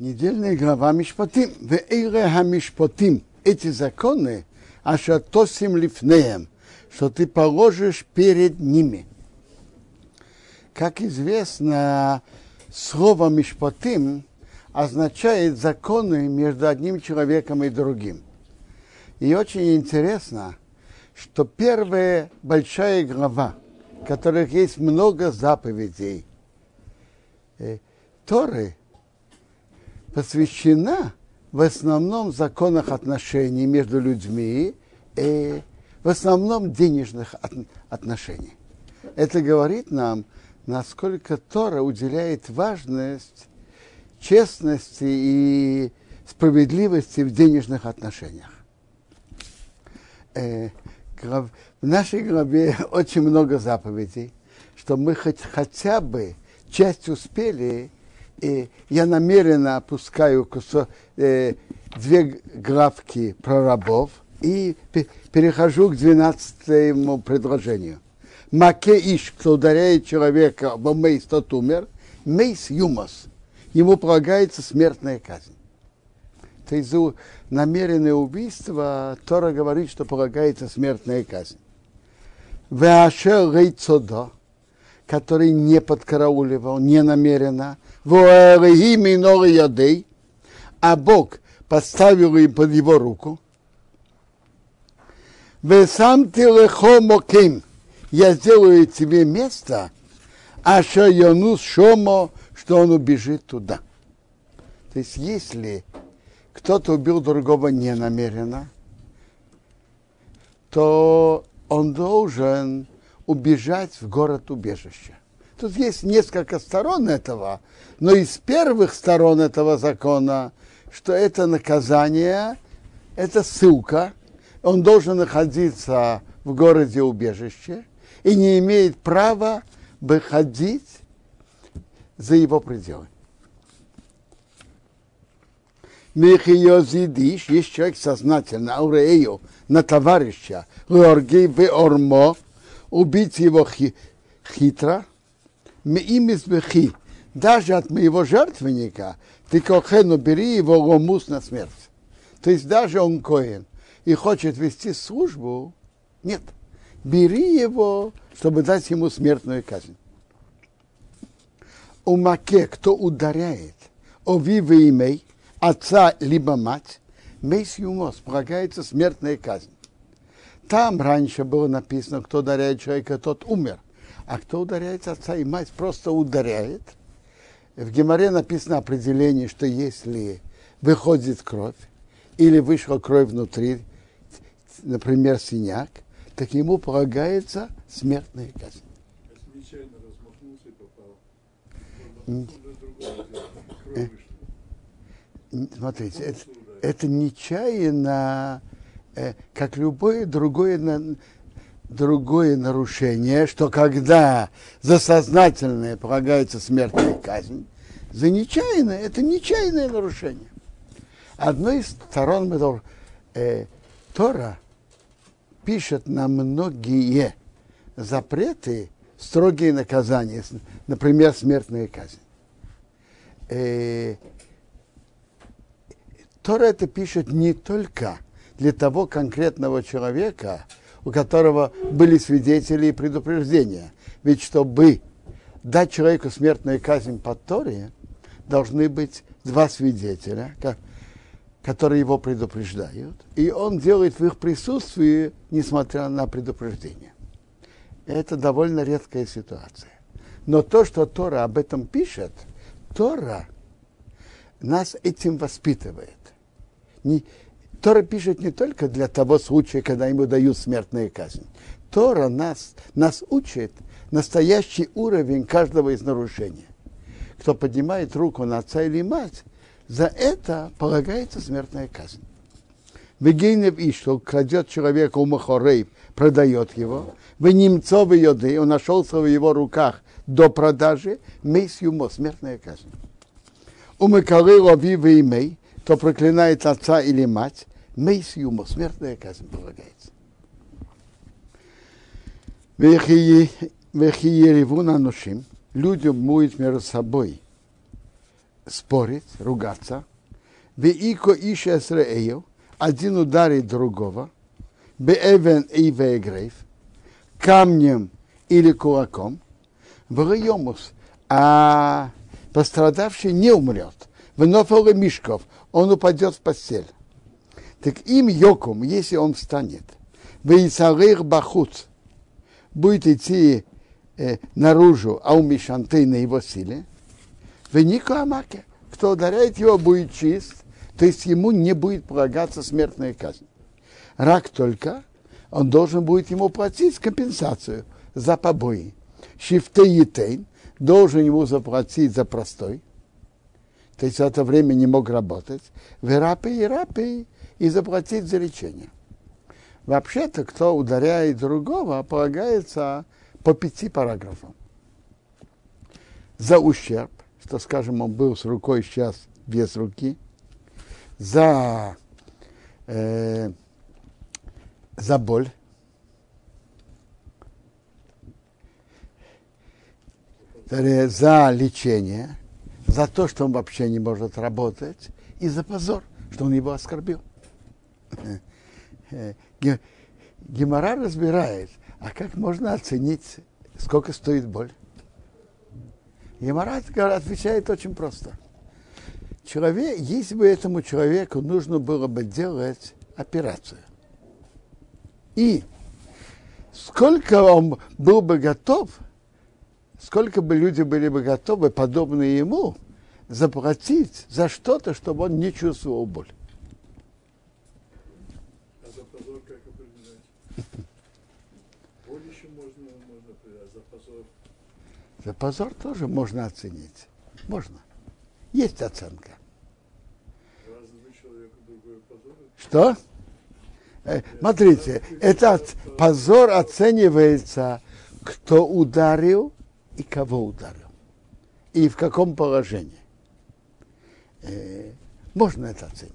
Недельная глава Мишпатим. В Эйре Хамишпатим. Эти законы, ашатосим лифнеем, что ты положишь перед ними. Как известно, слово Мишпатим означает законы между одним человеком и другим. И очень интересно, что первая большая глава, в которых есть много заповедей, э, Торы, посвящена в основном законах отношений между людьми и в основном денежных отношений. Это говорит нам, насколько Тора уделяет важность честности и справедливости в денежных отношениях. Э, в нашей главе очень много заповедей, что мы хоть хотя бы часть успели и я намеренно опускаю кусок, э, две главки про рабов и перехожу к двенадцатому предложению. Маке иш, кто ударяет человека, бо мейс, тот умер, мейс юмос. Ему полагается смертная казнь. То есть за намеренное убийство Тора говорит, что полагается смертная казнь. Веашер рейцодо, который не подкарауливал, не намеренно, а Бог поставил им под его руку. Сам ты моким, я сделаю тебе место, а шайонус шомо, что он убежит туда. То есть, если кто-то убил другого ненамеренно, то он должен убежать в город убежища. Тут есть несколько сторон этого, но из первых сторон этого закона, что это наказание, это ссылка, он должен находиться в городе убежище и не имеет права выходить за его пределы. Михиозидиш, есть человек сознательно, аурею, на товарища, лоргей в ормо, убить его хитро, миимис бехи, даже от моего жертвенника, ты кохену бери его ломус на смерть. То есть даже он коин и хочет вести службу, нет, бери его, чтобы дать ему смертную казнь. У маке, кто ударяет, ови имей, отца либо мать, мейс юмос, полагается смертная казнь. Там раньше было написано, кто ударяет человека, тот умер. А кто ударяет отца и мать, просто ударяет – в Геморе написано определение, что если выходит кровь или вышла кровь внутри, например, синяк, так ему полагается смертная казнь. Э, смотрите, это, это нечаянно, э, как любое другое другое нарушение, что когда за сознательное полагается смертная казнь, за нечаянное это нечаянное нарушение. Одной из сторон мы должны, э, Тора пишет на многие запреты, строгие наказания, например, смертная казнь. Э, Тора это пишет не только для того конкретного человека, у которого были свидетели и предупреждения. Ведь чтобы дать человеку смертную казнь по Торе, должны быть два свидетеля, которые его предупреждают, и он делает в их присутствии, несмотря на предупреждение. Это довольно редкая ситуация. Но то, что Тора об этом пишет, Тора нас этим воспитывает. Не, Тора пишет не только для того случая, когда ему дают смертную казнь. Тора нас, нас учит настоящий уровень каждого из нарушений. Кто поднимает руку на отца или мать, за это полагается смертная казнь. Вегейнев и что крадет человека у Махорей, продает его. В немцовы йоды, он нашелся в его руках до продажи, мейс юмо, смертная казнь. У Макары лови имей, кто проклинает отца или мать, мейс юмо, смертная казнь полагается. Вехиереву на ношим, людям муют между собой спорить, ругаться. Веико иша срею, один ударит другого. Беэвен и вегрейв, камнем или кулаком. Врайомус, а пострадавший не умрет. Вновь мишков, он упадет в постель. Так им йокум, если он встанет, вейцарых бахут, будет идти э, наружу, а у Мишанты на его силе, в Нико Амаке, кто ударяет его, будет чист, то есть ему не будет полагаться смертная казнь. Рак только, он должен будет ему платить компенсацию за побои. Шифте Етейн должен ему заплатить за простой, то есть в это время не мог работать, верапы и рапы, и заплатить за лечение. Вообще-то, кто ударяет другого, полагается по пяти параграфам. За ущерб, что, скажем, он был с рукой сейчас без руки, за, э, за боль, за лечение, за то, что он вообще не может работать, и за позор, что он его оскорбил. Гемора разбирает, а как можно оценить, сколько стоит боль? Гемора отвечает очень просто. Человек, если бы этому человеку нужно было бы делать операцию, и сколько он был бы готов, сколько бы люди были бы готовы, подобные ему, заплатить за что-то, чтобы он не чувствовал боль. За позор тоже можно оценить. Можно. Есть оценка. Что? Э, смотрите, этот позор оценивается, кто ударил и кого ударил. И в каком положении. Э, можно это оценить.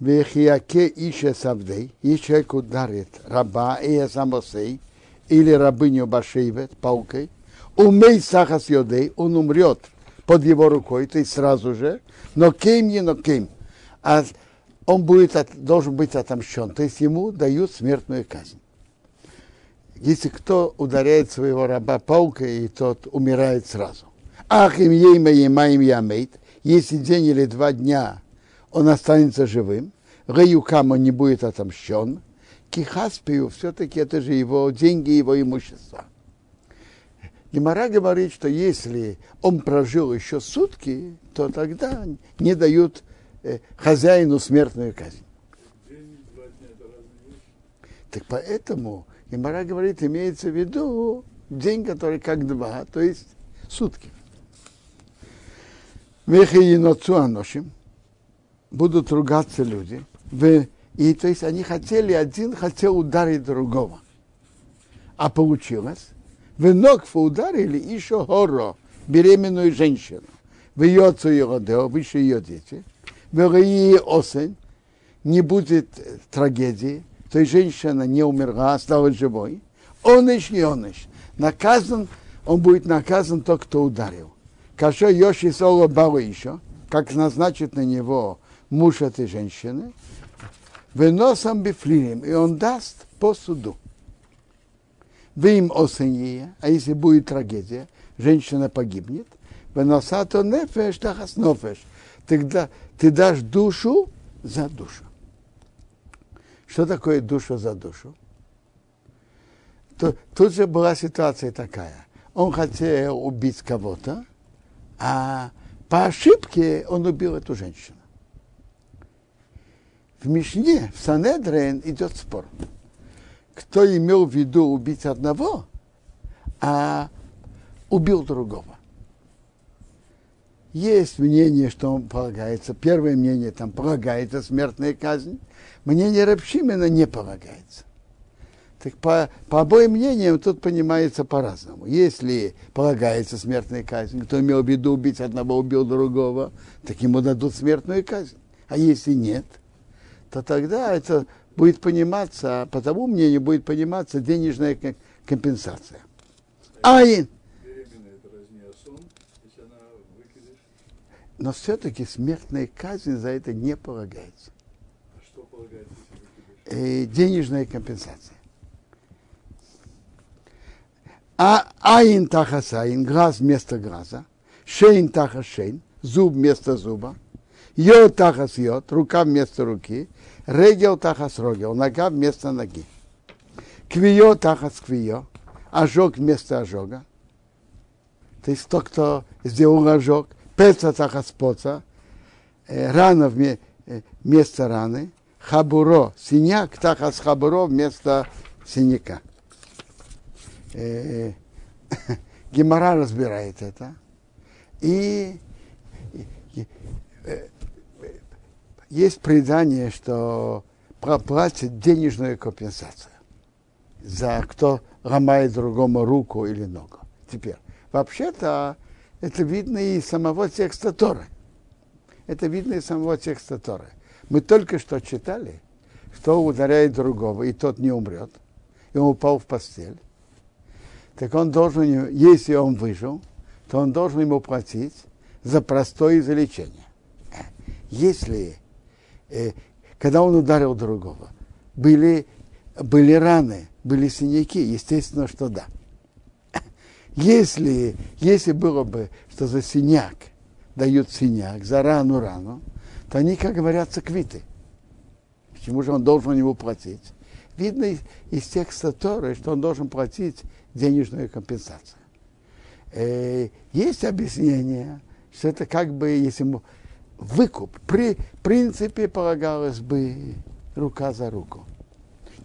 Вехияке ише савдей, и человек ударит раба и самосей, или рабыню Башейвет палкой, умей сахас йодей, он умрет под его рукой, то есть сразу же, но кем не но кем. А он будет, должен быть отомщен, то есть ему дают смертную казнь. Если кто ударяет своего раба палкой, и тот умирает сразу. Ах, им ейма ема им ямейт, если день или два дня он останется живым, Реюкам он не будет отомщен, Кихаспию все-таки это же его деньги, его имущество. Гемора говорит, что если он прожил еще сутки, то тогда не дают э, хозяину смертную казнь. Так поэтому Гемора говорит, имеется в виду день, который как два, то есть сутки. Будут ругаться люди. В и то есть они хотели, один хотел ударить другого. А получилось, в Нокфа ударили еще Хоро, беременную женщину. В ее отцу ее родил, выше ее дети. В ее осень не будет трагедии, то есть женщина не умерла, осталась живой. Он не он Наказан, он будет наказан тот, кто ударил. Каша Йоши Соло Бала еще, как назначит на него муж этой женщины, выносом бифлиним, и он даст по суду. Вы им осенье, а если будет трагедия, женщина погибнет, выносато нефеш тахас нофеш, тогда ты дашь душу за душу. Что такое душа за душу? Тут же была ситуация такая. Он хотел убить кого-то, а по ошибке он убил эту женщину в Мишне, в Санедрен идет спор. Кто имел в виду убить одного, а убил другого. Есть мнение, что он полагается, первое мнение, там полагается смертная казнь, мнение Рабшимина не полагается. Так по, по обоим мнениям тут понимается по-разному. Если полагается смертная казнь, кто имел в виду убить одного, убил другого, так ему дадут смертную казнь. А если нет, то тогда это будет пониматься, по тому мнению будет пониматься денежная компенсация. Айн. Но все-таки смертная казнь за это не полагается. а что полагается, выкидыш? Э, денежная компенсация. А аин тахасаин, глаз вместо глаза, шейн таха шейн, зуб вместо зуба, йод тахас йод, рука вместо руки, регел тахас рогел, нога вместо ноги. Квио тахас квио, ожог вместо ожога. То есть тот, кто сделал ожог, пеца тахас поца, э, рана э, вместо раны, хабуро, синяк, тахас хабуро вместо синяка. Э, Гемора разбирает это. И- э, есть предание, что проплатит денежную компенсацию за кто ломает другому руку или ногу. Теперь, вообще-то, это видно из самого текста Торы. Это видно из самого текста Торы. Мы только что читали, что ударяет другого, и тот не умрет, и он упал в постель. Так он должен, если он выжил, то он должен ему платить за простое излечение. Если, э, когда он ударил другого, были, были раны, были синяки, естественно, что да. Если, если было бы, что за синяк дают синяк, за рану рану, то они, как говорятся, квиты. Почему же он должен ему платить? Видно из, из текста Торы, что он должен платить денежную компенсацию. Э, есть объяснение, что это как бы, если ему выкуп, при принципе полагалось бы рука за руку.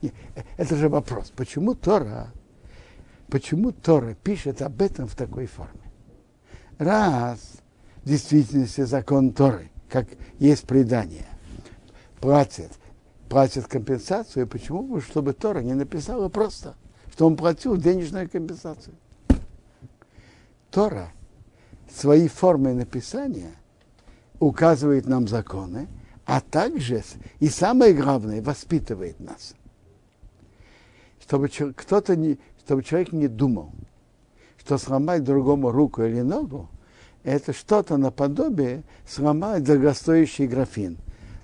Не, Это же вопрос, почему Тора, почему Тора пишет об этом в такой форме? Раз в действительности закон Торы, как есть предание, платит, платит компенсацию, почему бы, чтобы Тора не написала просто, что он платил денежную компенсацию? Тора своей формой написания указывает нам законы, а также, и самое главное, воспитывает нас. Чтобы кто-то не, чтобы человек не думал, что сломать другому руку или ногу, это что-то наподобие сломать дорогостоящий графин,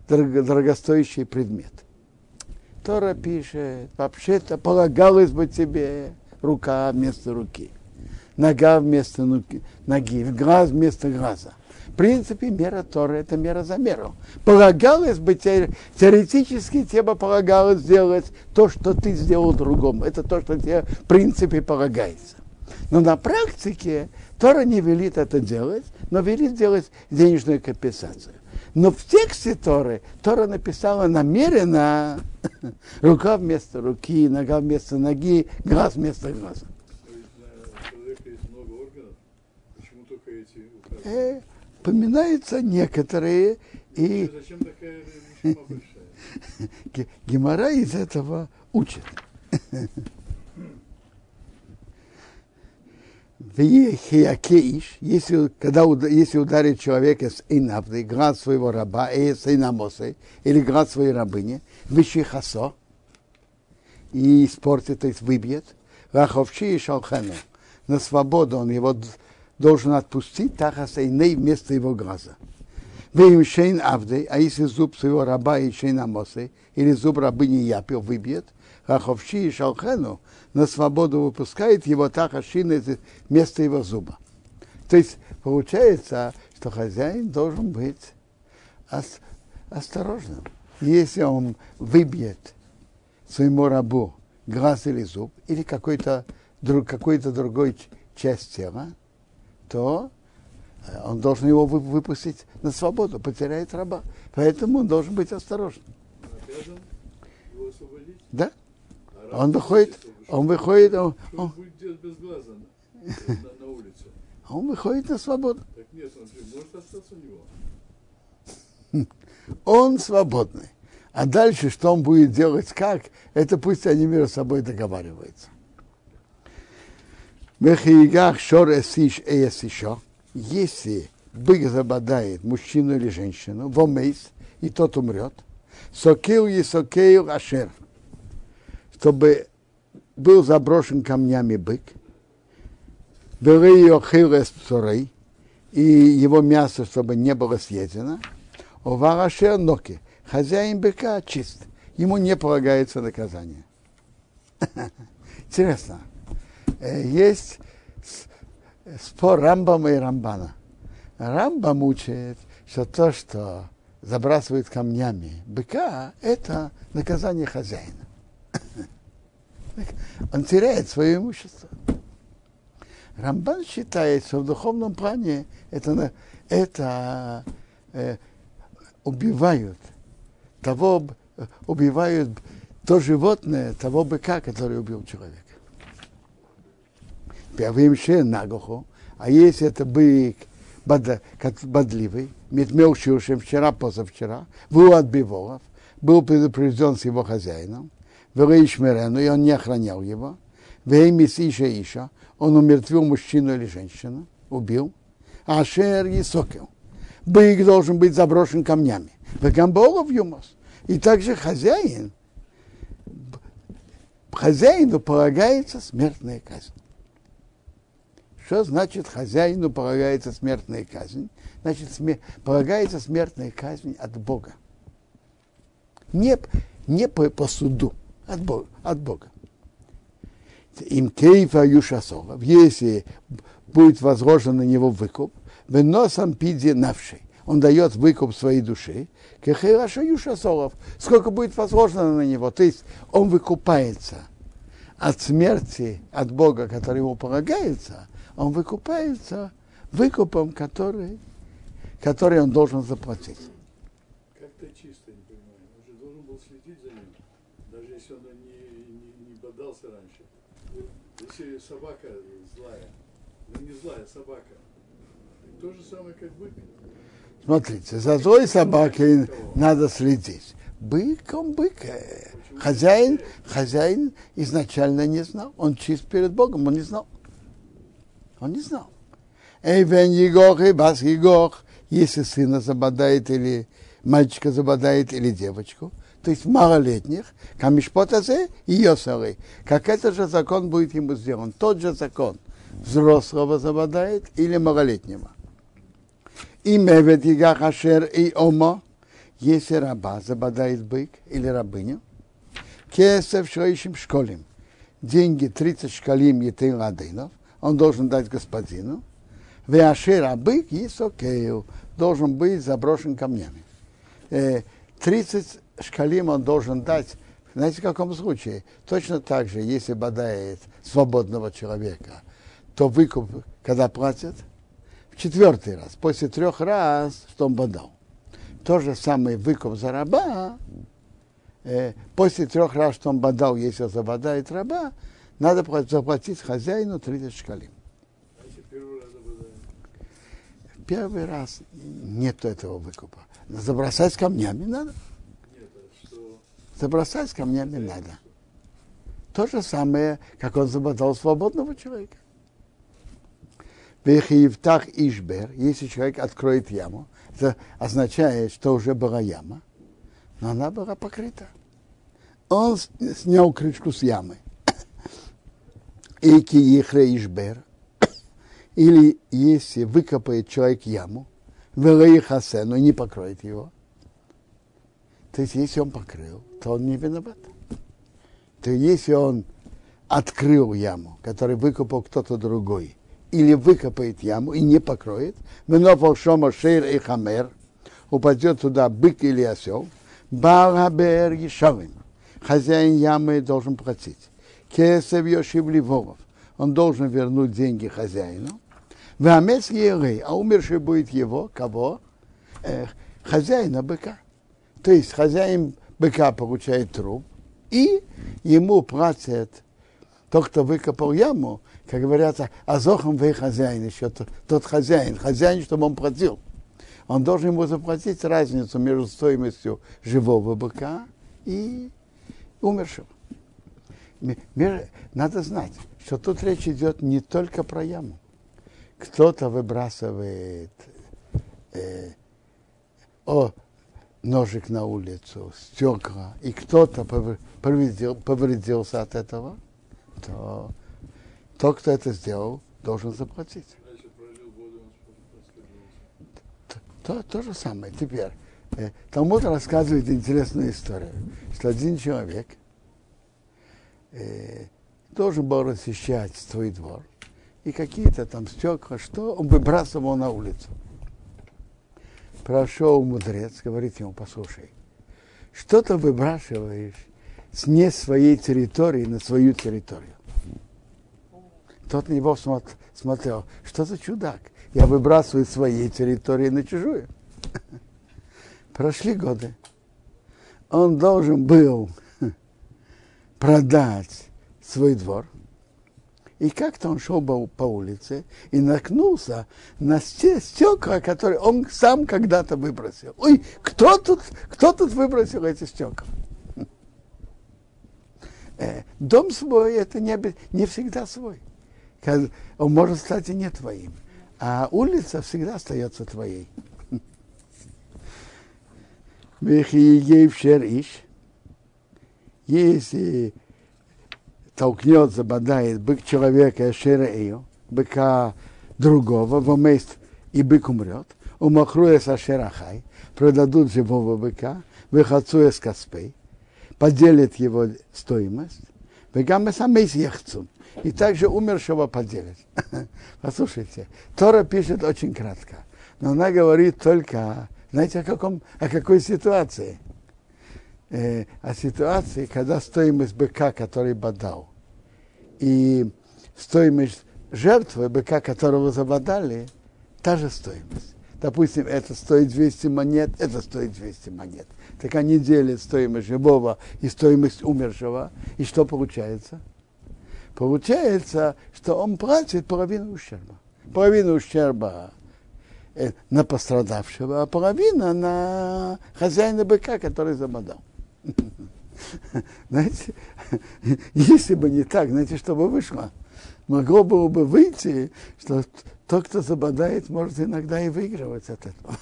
дорого- дорогостоящий предмет. Тора пишет, вообще-то полагалось бы тебе рука вместо руки, нога вместо ноги, глаз вместо глаза. В принципе, мера Торы – это мера за меру. Полагалось бы, те- теоретически тебе полагалось сделать то, что ты сделал другому. Это то, что тебе в принципе полагается. Но на практике Тора не велит это делать, но велит делать денежную компенсацию. Но в тексте Торы Тора написала намеренно рука вместо руки, нога вместо ноги, глаз вместо глаза. Но ведь на человека есть много органов. Почему только эти указаны? Э, поминаются некоторые, и? Ге- Гемора из этого учит. Вехиакеиш, если, когда, если ударит человека с инавды, град своего раба, э, с инамосой, или град своей рабыни, вишихасо, и испортит, то есть выбьет, раховчи и шалхену, на свободу он его должен отпустить, тахаса иней вместо его глаза. Веем шейн авды, а если зуб своего раба и шейн амосы, или зуб рабыни япил, выбьет, раховчи и шалхену, на свободу выпускает его таха шины вместо его зуба. То есть получается, что хозяин должен быть ос- осторожным. Если он выбьет своему рабу глаз или зуб, или какой-то друг, какой-то другой часть тела, то э, он должен его вы- выпустить на свободу, потеряет раба. Поэтому он должен быть освободить? Да? А Он выходит, он выходит, он, он он, выходит на свободу. Он свободный. А дальше, что он будет делать, как, это пусть они между собой договариваются. Вехиигах шор эсиш эс еще. Если бык забодает мужчину или женщину, вомейс, и тот умрет, сокею и сокею ашер, чтобы был заброшен камнями бык, и его мясо, чтобы не было съедено. У варашер ноки. Хозяин быка чист. Ему не полагается наказание. Интересно. Э, есть спор Рамбама и Рамбана. Рамбам учит, что то, что забрасывает камнями быка, это наказание хозяина. Он теряет свое имущество. Рамбан считает, что в духовном плане это, это э, убивают того, убивают то животное, того быка, который убил человека. Первым нагоху, а если это бык бод, бодливый, метмел чем вчера, позавчера, был от биволов, был предупрежден с его хозяином, Верейшмерену, и он не охранял его, Веймис Иша Иша, он умертвил мужчину или женщину, убил, Ашер Исокел. Бык должен быть заброшен камнями. Вегамболов юмос. И также хозяин, хозяину полагается смертная казнь. Что значит хозяину полагается смертная казнь? Значит, смер... полагается смертная казнь от Бога. Не, не по, по суду, от Бога. От Бога. Им кейфа юшасова, если будет возложен на него выкуп, выносом пиди навшей. Он дает выкуп своей души, кехераша юшасолов, сколько будет возложено на него. То есть он выкупается от смерти, от Бога, который ему полагается, он выкупается выкупом, который, который он должен заплатить. Как-то чисто, не понимаю. Он же должен был следить за ним, даже если он не, не, не бодался раньше. Если собака злая, ну не злая собака, то же самое, как бык. Смотрите, за злой собакой надо следить. Бык, он бык. Хозяин, хозяин изначально не знал. Он чист перед Богом, он не знал. Он не знал. Эйвен Егох и Бас Егох, если сына забодает или мальчика забодает или девочку, то есть малолетних, камишпотазе и йосары. Как этот же закон будет ему сделан. Тот же закон взрослого забодает или малолетнего. И мевет Хашер и Омо, если раба забодает бык или рабыню, кесев шоищем школим, деньги 30 шкалим етын ладынов, он должен дать господину. Веашир абык Исокею должен быть заброшен камнями. 30 э, шкалим он должен дать, знаете, в каком случае? Точно так же, если бодает свободного человека, то выкуп, когда платят, в четвертый раз, после трех раз, что он бодал. То же самое выкуп за раба, э, после трех раз, что он бодал, если забодает раба, надо заплатить хозяину 30 шкалим. Первый раз нет этого выкупа. Забросать камнями надо. Забросать камнями надо. То же самое, как он забодал свободного человека. Вехиевтах Ишбер, если человек откроет яму, это означает, что уже была яма, но она была покрыта. Он снял крышку с ямы. Эки Ехре Ишбер, или если выкопает человек яму, хасе, но не покроет его, то есть если он покрыл, то он не виноват. То если он открыл яму, которую выкопал кто-то другой, или выкопает яму и не покроет, менофал шома шейр и хамер, упадет туда бык или осел, барабер ешавим, хозяин ямы должен платить. Кесев Йошив Ливоров. Он должен вернуть деньги хозяину. Вамес Ерей, а умерший будет его, кого? Э, хозяина быка. То есть хозяин быка получает труп, и ему платят тот, кто выкопал яму, как говорят, азохом вы хозяин, еще тот, тот хозяин, хозяин, чтобы он платил. Он должен ему заплатить разницу между стоимостью живого быка и умершего надо знать, что тут речь идет не только про яму. Кто-то выбрасывает э, о, ножик на улицу, стекла, и кто-то повредил, повредился от этого, то тот, кто это сделал, должен заплатить. То, то же самое. Теперь, э, Талмуд рассказывает интересную историю, что один человек э, должен был расчищать свой двор, и какие-то там стекла, что он выбрасывал на улицу. Прошел мудрец, говорит ему, послушай, что ты выбрасываешь с не своей территории на свою территорию? Тот на него смотрел, что за чудак? Я выбрасываю своей территории на чужую. Прошли годы. Он должен был продать свой двор. И как-то он шел по улице и наткнулся на те стекла, которые он сам когда-то выбросил. Ой, кто тут, кто тут выбросил эти стекла? Э, дом свой это не, не всегда свой. Он может стать и не твоим. А улица всегда остается твоей. Если толкнет, забодает бык человека шерею, быка другого, в мест и бык умрет, умахруя шерахай, продадут живого быка, выхацуя с каспей, поделят его стоимость, быкам сам ехцу, и также умершего поделят. Послушайте, Тора пишет очень кратко, но она говорит только, знаете, о, каком, о какой ситуации? Э, о ситуации, когда стоимость быка, который бодал, и стоимость жертвы быка, которого забодали, та же стоимость. Допустим, это стоит 200 монет, это стоит 200 монет. Так они делят стоимость живого и стоимость умершего. И что получается? Получается, что он платит половину ущерба. Половину ущерба э, на пострадавшего, а половина на хозяина быка, который забодал. Знаете, если бы не так, знаете, что бы вышло? Могло было бы выйти, что тот, кто забодает, может иногда и выигрывать от этого.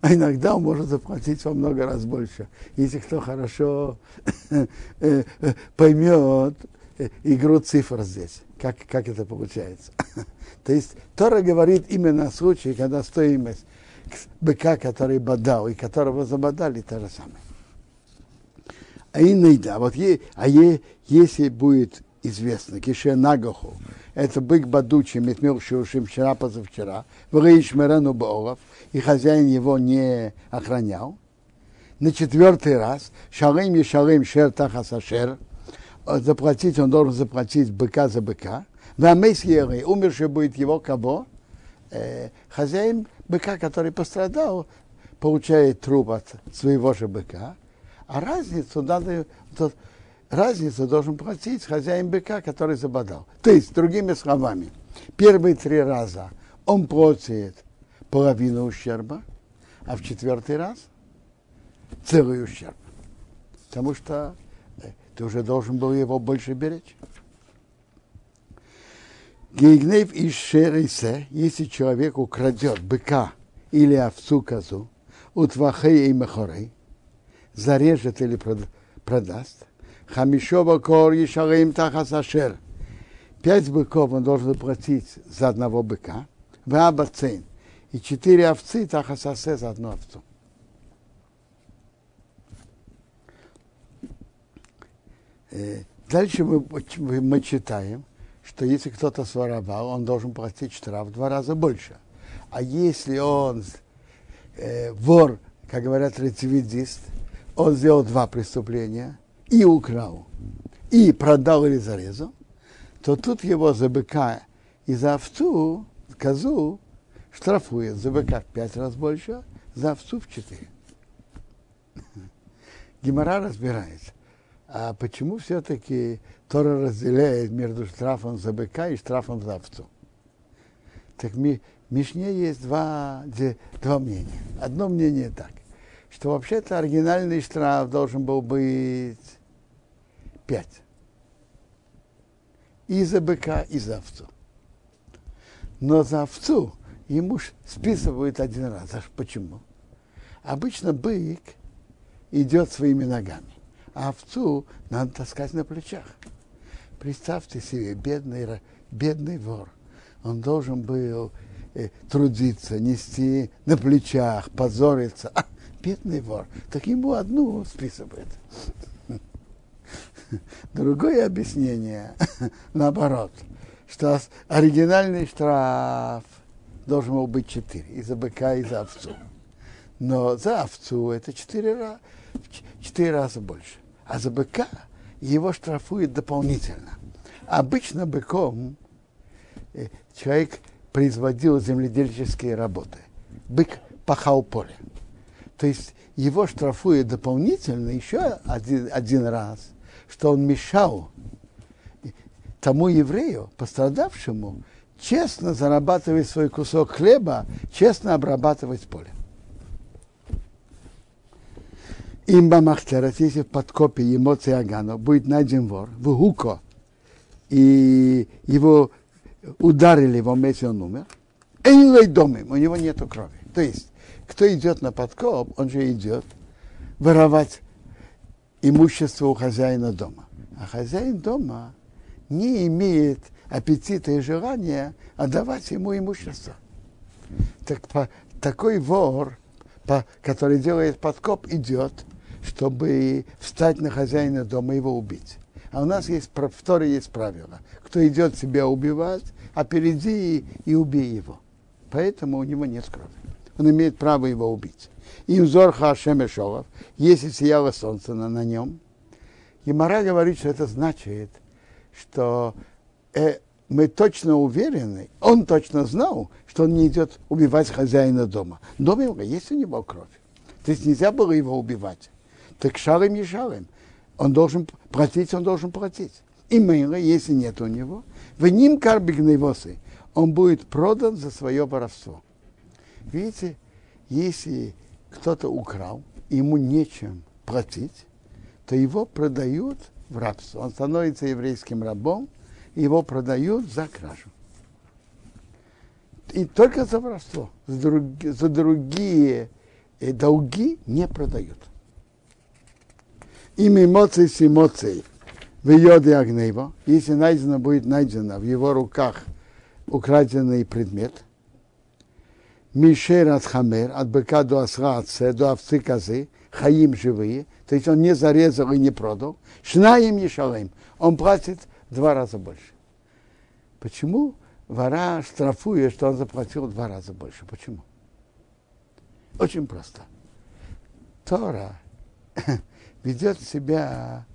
А иногда он может заплатить во много раз больше. Если кто хорошо э, э, поймет игру цифр здесь, как, как это получается. То есть Тора говорит именно о случае, когда стоимость быка, который бодал и которого забодали, та же самая. А иногда, вот е, а е, если будет известно, кише нагоху, это бык бадучий, метмил шушим вчера, позавчера, врыш мерену баоров, и хозяин его не охранял. На четвертый раз, шарим и шарим шер тахасашер, заплатить, он должен заплатить быка за быка. На месьеры, умерший будет его кого? Э, хозяин быка, который пострадал, получает труп от своего же быка, а разницу надо, разницу должен платить хозяин быка, который забодал. То есть, другими словами, первые три раза он платит половину ущерба, а в четвертый раз целый ущерб. Потому что э, ты уже должен был его больше беречь. Гейгнев из Шерейсе, если человек украдет быка или овцу козу, у твахей и мехорей, зарежет или продаст. Хамишова кор ешарим тахасашер. Пять быков он должен платить за одного быка. В цен. И четыре овцы тахасасе за одну овцу. Э, дальше мы, мы читаем, что если кто-то своровал, он должен платить штраф в два раза больше. А если он э, вор, как говорят, рецидивист, он сделал два преступления и украл, и продал или зарезал, то тут его за быка и за овцу, козу, штрафует за быка в пять раз больше, за овцу в четыре. Гемора разбирается. А почему все-таки Тора разделяет между штрафом за быка и штрафом за овцу? Так в Мишне есть два, два мнения. Одно мнение так что вообще-то оригинальный штраф должен был быть пять. И за быка, и за овцу. Но за овцу ему списывают один раз. А почему? Обычно бык идет своими ногами, а овцу надо таскать на плечах. Представьте себе, бедный, бедный вор. Он должен был э, трудиться, нести на плечах, позориться. бедный вор, так ему одну списывает. Другое объяснение, наоборот, что оригинальный штраф должен был быть четыре, и за быка, и за овцу. Но за овцу это четыре раза, раза больше. А за быка его штрафуют дополнительно. Обычно быком э, человек производил земледельческие работы. Бык пахал поле. То есть его штрафуют дополнительно еще один, один раз, что он мешал тому еврею, пострадавшему, честно зарабатывать свой кусок хлеба, честно обрабатывать поле. Имба Махтерет, если в подкопе эмоции Агана будет найден вор, в Гуко, и его ударили месте, он умер, и доме, у него нет крови. То есть, кто идет на подкоп, он же идет воровать имущество у хозяина дома. А хозяин дома не имеет аппетита и желания отдавать ему имущество. Так по, такой вор, по, который делает подкоп, идет, чтобы встать на хозяина дома и его убить. А у нас есть, в Торе есть правило. Кто идет себя убивать, опереди и убей его. Поэтому у него нет крови. Он имеет право его убить. И узор Хашем Шолов, если сияло солнце на, на нем, и Мара говорит, что это значит, что э, мы точно уверены, он точно знал, что он не идет убивать хозяина дома. Дома есть у него кровь. То есть нельзя было его убивать. Так шалым не шалым. Он должен платить, он должен платить. И мейла, если нет у него, в ним карбигневосы, он будет продан за свое воровство. Видите, если кто-то украл, ему нечем платить, то его продают в рабство. Он становится еврейским рабом, его продают за кражу. И только за воровство. За, друг, за другие э, долги не продают. Имя эмоций с эмоцией в йоде Агнева, если найдено будет найдено в его руках украденный предмет, Мишер от хамер, от быка до осра до овцы козы, хаим живые, то есть он не зарезал и не продал, шнаем не шалаем, он платит в два раза больше. Почему вора штрафует, что он заплатил в два раза больше? Почему? Очень просто. Тора ведет себя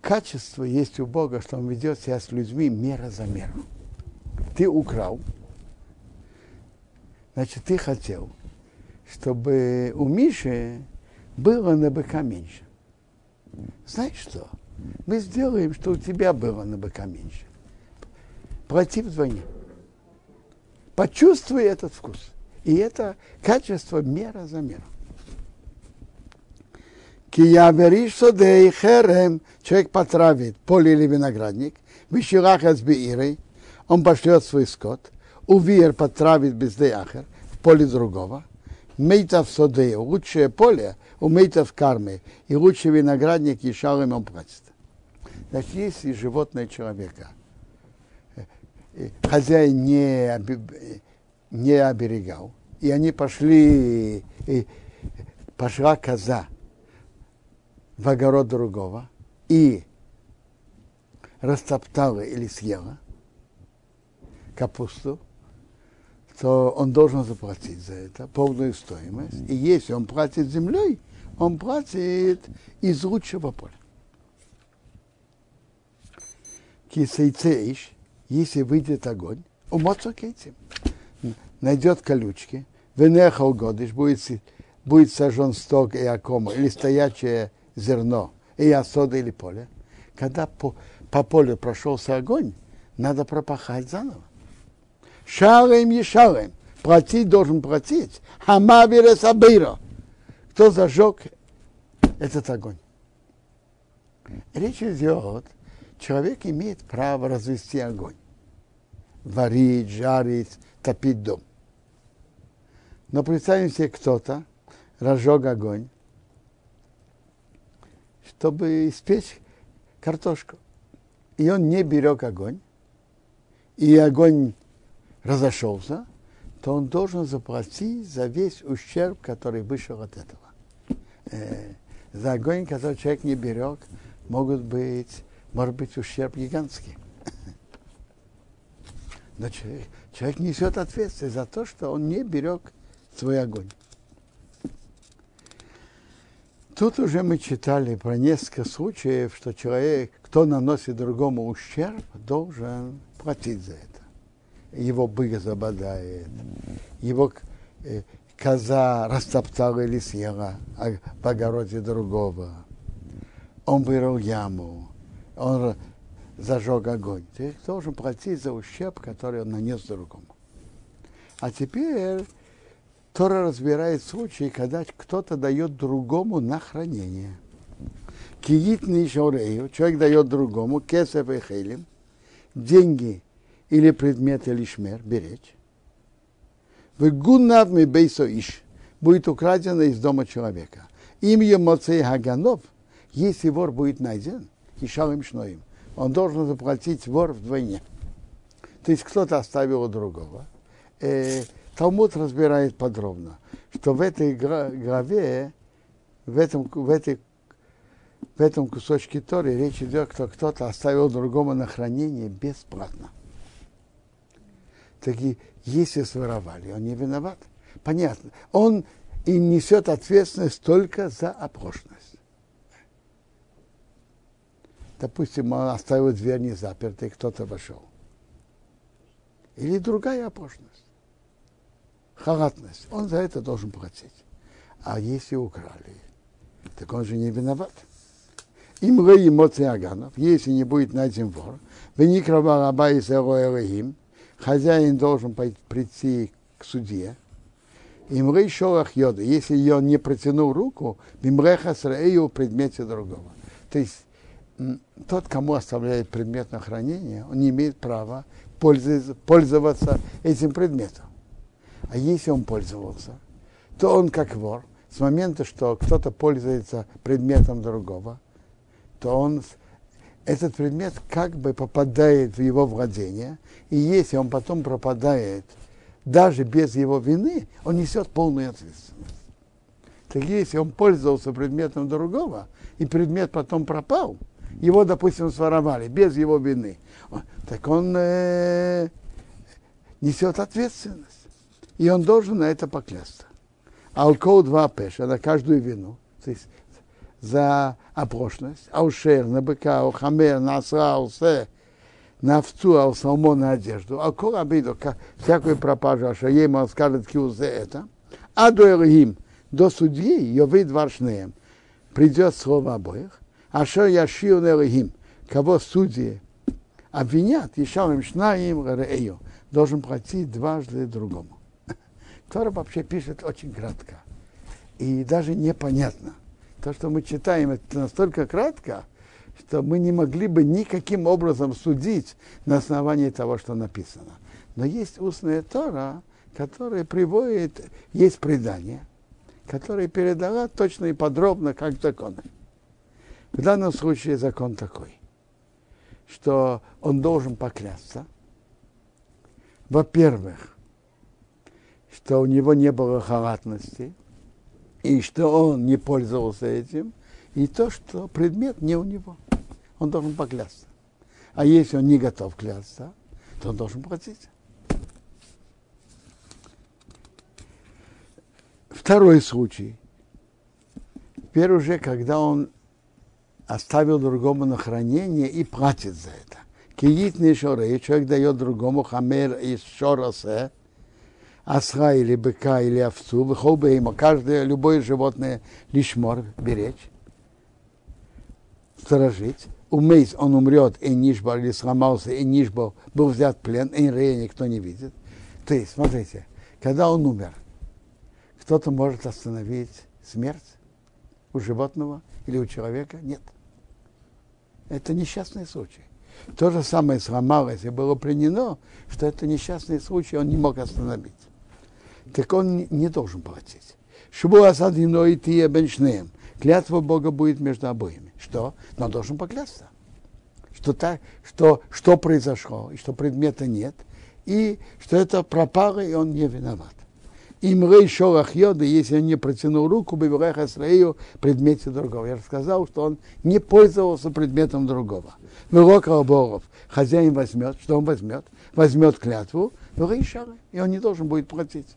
качества есть у Бога, что он ведет себя с людьми мера за меру. Ты украл, значит, ты хотел, чтобы у Миши было на быка меньше. Знаешь что? Мы сделаем, что у тебя было на быка меньше. Плати вдвойне. Почувствуй этот вкус. И это качество мера за меру. Киябериш содей херем, человек потравит поле или виноградник, виширах из беирой, он пошлет свой скот, увир потравит без деяхер, в поле другого, мейта в содею, лучшее поле, у мейта в карме, и лучший виноградник, и шалым он платит. Значит, если животное человека, хозяин не не оберегал. И они пошли, и пошла коза в огород другого и растоптала или съела капусту, то он должен заплатить за это полную стоимость. И если он платит землей, он платит из лучшего поля. Кисейцеиш, если выйдет огонь, умоцокейцем найдет колючки, венехал годыш, будет, будет сожжен сток и акома, или стоячее зерно, и осода или поле. Когда по, по полю прошелся огонь, надо пропахать заново. Шарем и шарем. Платить должен платить. Хамавире сабиро. Кто зажег этот огонь? Речь идет, человек имеет право развести огонь. Варить, жарить, топить дом. Но представим себе кто-то разжег огонь, чтобы испечь картошку. и он не берег огонь, и огонь разошелся, то он должен заплатить за весь ущерб, который вышел от этого. Э, за огонь, который человек не берег, могут быть, может быть ущерб гигантский. Но человек, человек несет ответственность за то, что он не берег свой огонь. Тут уже мы читали про несколько случаев, что человек, кто наносит другому ущерб, должен платить за это. Его бык забодает, его э, коза растоптала или съела в огороде другого. Он вырыл яму, он зажег огонь. Ты должен платить за ущерб, который он нанес другому. А теперь Тора разбирает случаи, когда кто-то дает другому на хранение. Киитный шорею, человек дает другому, кесев и хелем, деньги или предметы лишмер, беречь. Выгунав ми бейсо иш, будет украдено из дома человека. Им емоцей хаганов, если вор будет найден, и шалым шноим, он должен заплатить вор вдвойне. То есть кто-то оставил у другого. Талмуд разбирает подробно, что в этой главе, в этом, в этой, в этом кусочке Торы речь идет, что кто-то оставил другому на хранение бесплатно. Таки, если своровали, он не виноват. Понятно. Он и несет ответственность только за оплошность. Допустим, он оставил дверь не запертой, кто-то вошел. Или другая оплошность халатность, он за это должен платить. А если украли, так он же не виноват. Им лей эмоции аганов, если не будет найден вор, вы не раба и им, хозяин должен прийти к суде, им шолах йода, если он не протянул руку, мимреха сраэю в предмете другого. То есть тот, кому оставляет предмет на хранение, он не имеет права пользоваться этим предметом. А если он пользовался, то он как вор. С момента, что кто-то пользуется предметом другого, то он этот предмет как бы попадает в его владение, и если он потом пропадает даже без его вины, он несет полную ответственность. Так если он пользовался предметом другого, и предмет потом пропал, его, допустим, своровали без его вины, так он э, несет ответственность и он должен на это поклясться. Алкоу два пеша на каждую вину, то есть за оплошность, аушер, на быка, аухамер, на осра, аусе, на овцу, аусалмо, на одежду, алкоу обиду, всякую пропажу, а ему он скажет киузе это, а до Элгим, до судьи, йовид варшнеем, придет слово обоих, а что я шил Элгим, кого судьи обвинят, еще им шнаим, должен платить дважды другому. Тора вообще пишет очень кратко. И даже непонятно. То, что мы читаем, это настолько кратко, что мы не могли бы никаким образом судить на основании того, что написано. Но есть устная Тора, которая приводит, есть предание, которое передала точно и подробно, как законы. В данном случае закон такой, что он должен поклясться. Во-первых, что у него не было халатности, и что он не пользовался этим, и то, что предмет не у него. Он должен поклясться. А если он не готов клясться, то он должен платить. Второй случай. Теперь уже, когда он оставил другому на хранение и платит за это. Киитный шорей, человек дает другому хамер из шоросе, осла или быка или овцу, выхол бы ему каждое, любое животное лишмор беречь, сторожить. Умейс он умрет, и нишбар или сломался, и нишбар был взят в плен, и рея никто не видит. То есть, смотрите, когда он умер, кто-то может остановить смерть у животного или у человека? Нет. Это несчастный случай. То же самое сломалось и было принято, что это несчастный случай, он не мог остановить так он не должен платить. Шубу асад и тия беншнеем. Клятва Бога будет между обоими. Что? Но он должен поклясться. что, так, что, что произошло, и что предмета нет, и что это пропало, и он не виноват. Им рей шорах йода, если он не протянул руку, биврех асраию предмете другого. Я рассказал, что он не пользовался предметом другого. Вырок оборов. Хозяин возьмет, что он возьмет? Возьмет клятву, и он не должен будет платить.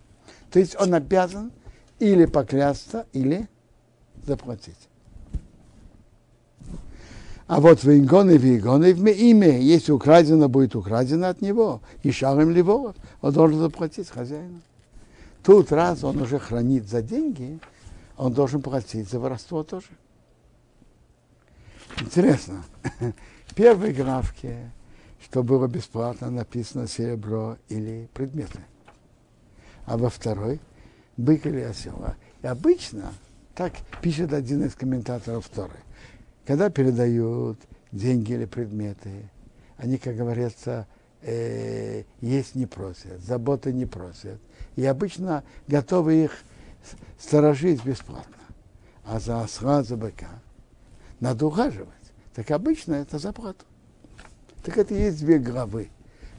То есть он обязан или поклясться, или заплатить. А вот в Ингоне, в Ингоне, в имя, если украдено, будет украдено от него, и шаром ливоров, он должен заплатить хозяину. Тут раз он уже хранит за деньги, он должен платить за воровство тоже. Интересно. В первой графке, что было бесплатно, написано серебро или предметы. А во второй бык или осел. И обычно так пишет один из комментаторов второй. Когда передают деньги или предметы, они, как говорится, э, есть не просят, заботы не просят. И обычно готовы их сторожить бесплатно. А за осла, за быка надо ухаживать. Так обычно это за плату. Так это есть две главы.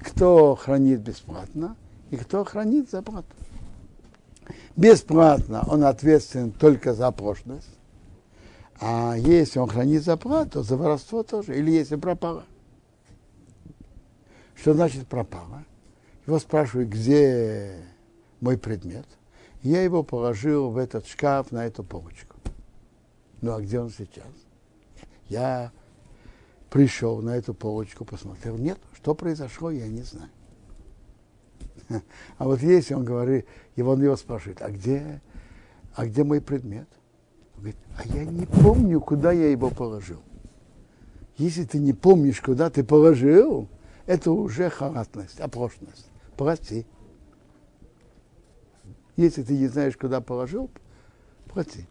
Кто хранит бесплатно и кто хранит за плату. Бесплатно он ответственен только за пошлость, а если он хранит заплату, то за воровство тоже. Или если пропало. Что значит пропало? Его спрашивают, где мой предмет. Я его положил в этот шкаф, на эту полочку. Ну а где он сейчас? Я пришел на эту полочку, посмотрел. Нет, что произошло, я не знаю. А вот если он говорит, и он его спрашивает, а где, а где мой предмет? Он говорит, а я не помню, куда я его положил. Если ты не помнишь, куда ты положил, это уже халатность, оплошность. Прости. Если ты не знаешь, куда положил, плати.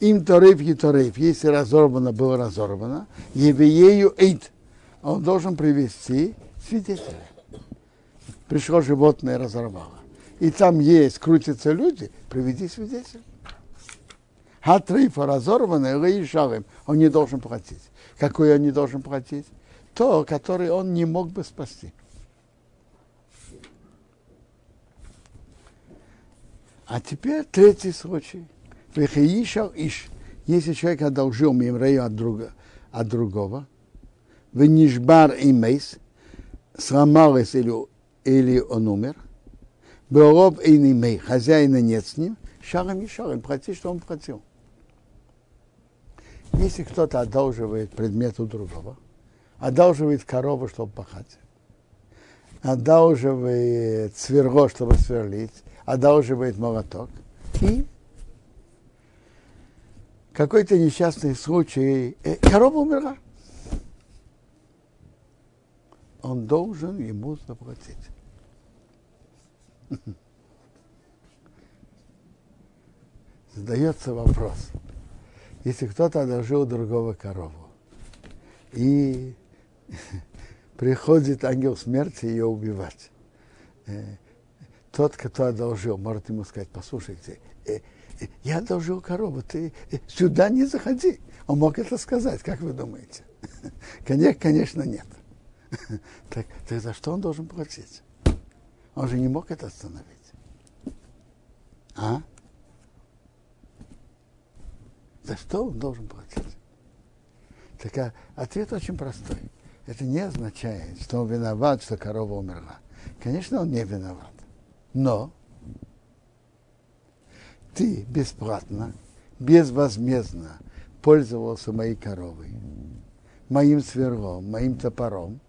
Им торейф и торейф. Если разорвано, было разорвано. Евею эйт. Он должен привести свидетеля. Пришло животное и разорвало. И там есть, крутятся люди, приведи свидетеля. Хатрифа разорванный, лаишалым, он не должен платить. Какой он не должен платить? То, который он не мог бы спасти. А теперь третий случай. Вехаишал иш. Если человек одолжил мимрею от, друга, от другого, в нишбар и мейс, сломалось или, или он умер, Белоб и мей, хозяина нет с ним, шаром и шаром, плати, что он платил. Если кто-то одалживает предмет у другого, одалживает корову, чтобы пахать, одалживает сверло, чтобы сверлить, одалживает молоток, и какой-то несчастный случай, э, корова умерла. Он должен ему заплатить. Задается вопрос. Если кто-то одолжил другого корову, и приходит ангел смерти ее убивать, э, тот, кто одолжил, может ему сказать, послушайте, э, э, я одолжил корову, ты сюда не заходи. Он мог это сказать, как вы думаете? Конечно, конечно, нет. Так, так за что он должен платить? Он же не мог это остановить. А? За что он должен платить? Так а, ответ очень простой. Это не означает, что он виноват, что корова умерла. Конечно, он не виноват. Но ты бесплатно, безвозмездно пользовался моей коровой, моим сверлом, моим топором.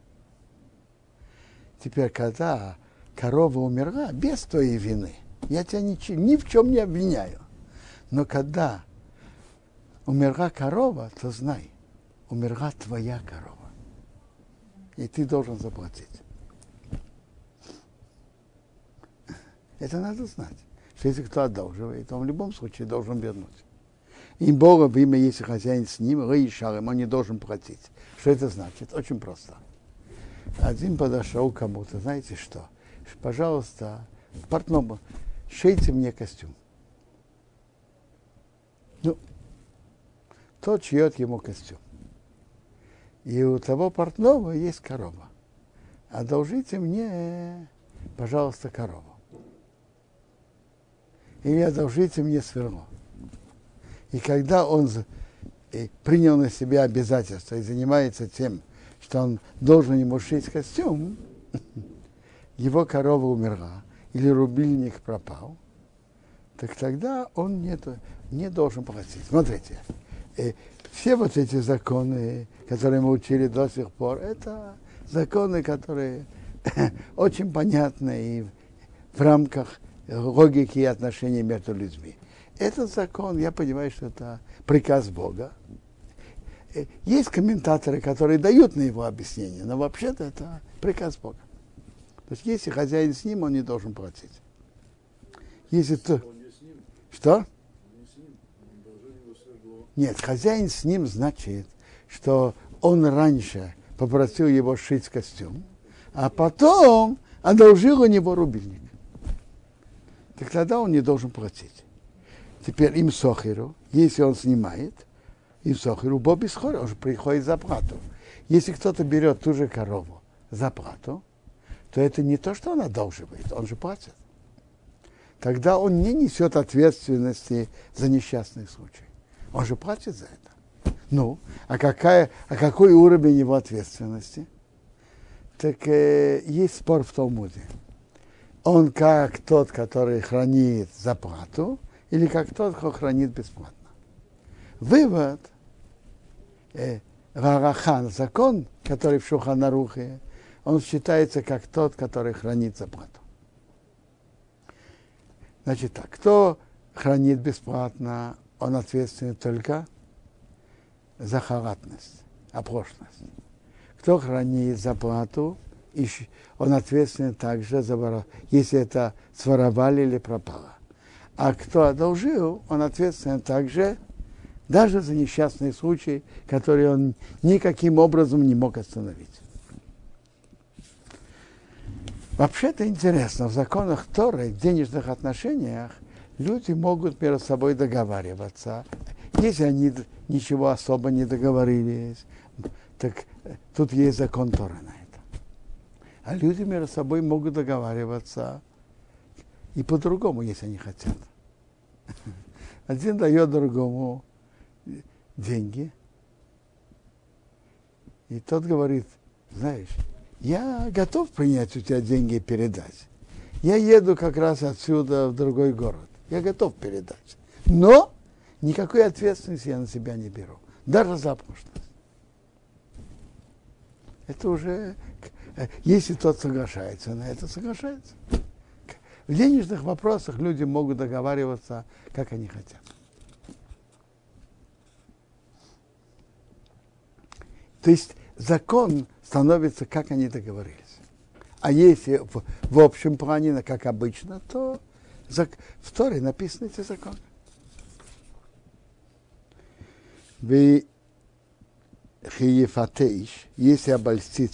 Теперь, когда корова умерла без твоей вины. Я тебя ни, ни в чем не обвиняю. Но когда умерла корова, то знай, умерла твоя корова. И ты должен заплатить. Это надо знать. Что если кто одолживает, он в любом случае должен вернуть. И Бога в имя, если хозяин с ним, Раишарем, он не должен платить. Что это значит? Очень просто. Один подошел кому-то, знаете что? пожалуйста, портному, шейте мне костюм. Ну, тот шьет ему костюм. и у того портного есть корова. Одолжите мне, пожалуйста, корову. Или одолжите мне сверло. И когда он принял на себя обязательство и занимается тем, что он должен ему шить костюм, его корова умерла, или рубильник пропал, так тогда он не, не должен платить. Смотрите, э, все вот эти законы, которые мы учили до сих пор, это законы, которые очень понятны и в рамках логики и отношений между людьми. Этот закон, я понимаю, что это приказ Бога. Э, есть комментаторы, которые дают на его объяснение, но вообще-то это приказ Бога. То есть если хозяин с ним, он не должен платить. Если то... Что? Нет, хозяин с ним значит, что он раньше попросил его шить костюм, а потом одолжил у него рубильник. Так тогда он не должен платить. Теперь им сохеру, если он снимает, им сохеру, Боби схори, он же приходит за плату. Если кто-то берет ту же корову за плату, то это не то, что он одолживает, он же платит. Тогда он не несет ответственности за несчастный случай. Он же платит за это. Ну, а, какая, а какой уровень его ответственности? Так э, есть спор в Талмуде. Он как тот, который хранит заплату, или как тот, кто хранит бесплатно. Вывод, э, Варахан, закон, который в Шуханарухе, он считается как тот, который хранит заплату. Значит так, кто хранит бесплатно, он ответственен только за халатность, оплошность. Кто хранит заплату, он ответственен также за если это своровали или пропало. А кто одолжил, он ответственен также даже за несчастный случай, который он никаким образом не мог остановить. Вообще-то интересно, в законах Торы, в денежных отношениях, люди могут между собой договариваться. Если они ничего особо не договорились, так тут есть закон Торы на это. А люди между собой могут договариваться и по-другому, если они хотят. Один дает другому деньги, и тот говорит, знаешь, я готов принять у тебя деньги и передать. Я еду как раз отсюда в другой город. Я готов передать. Но никакой ответственности я на себя не беру. Даже за. Это уже, э, если тот соглашается на это, соглашается. В денежных вопросах люди могут договариваться, как они хотят. То есть закон становится, как они договорились. А если в, в общем плане, как обычно, то в Торе написаны эти законы. Вы хиефатеиш, если обольстит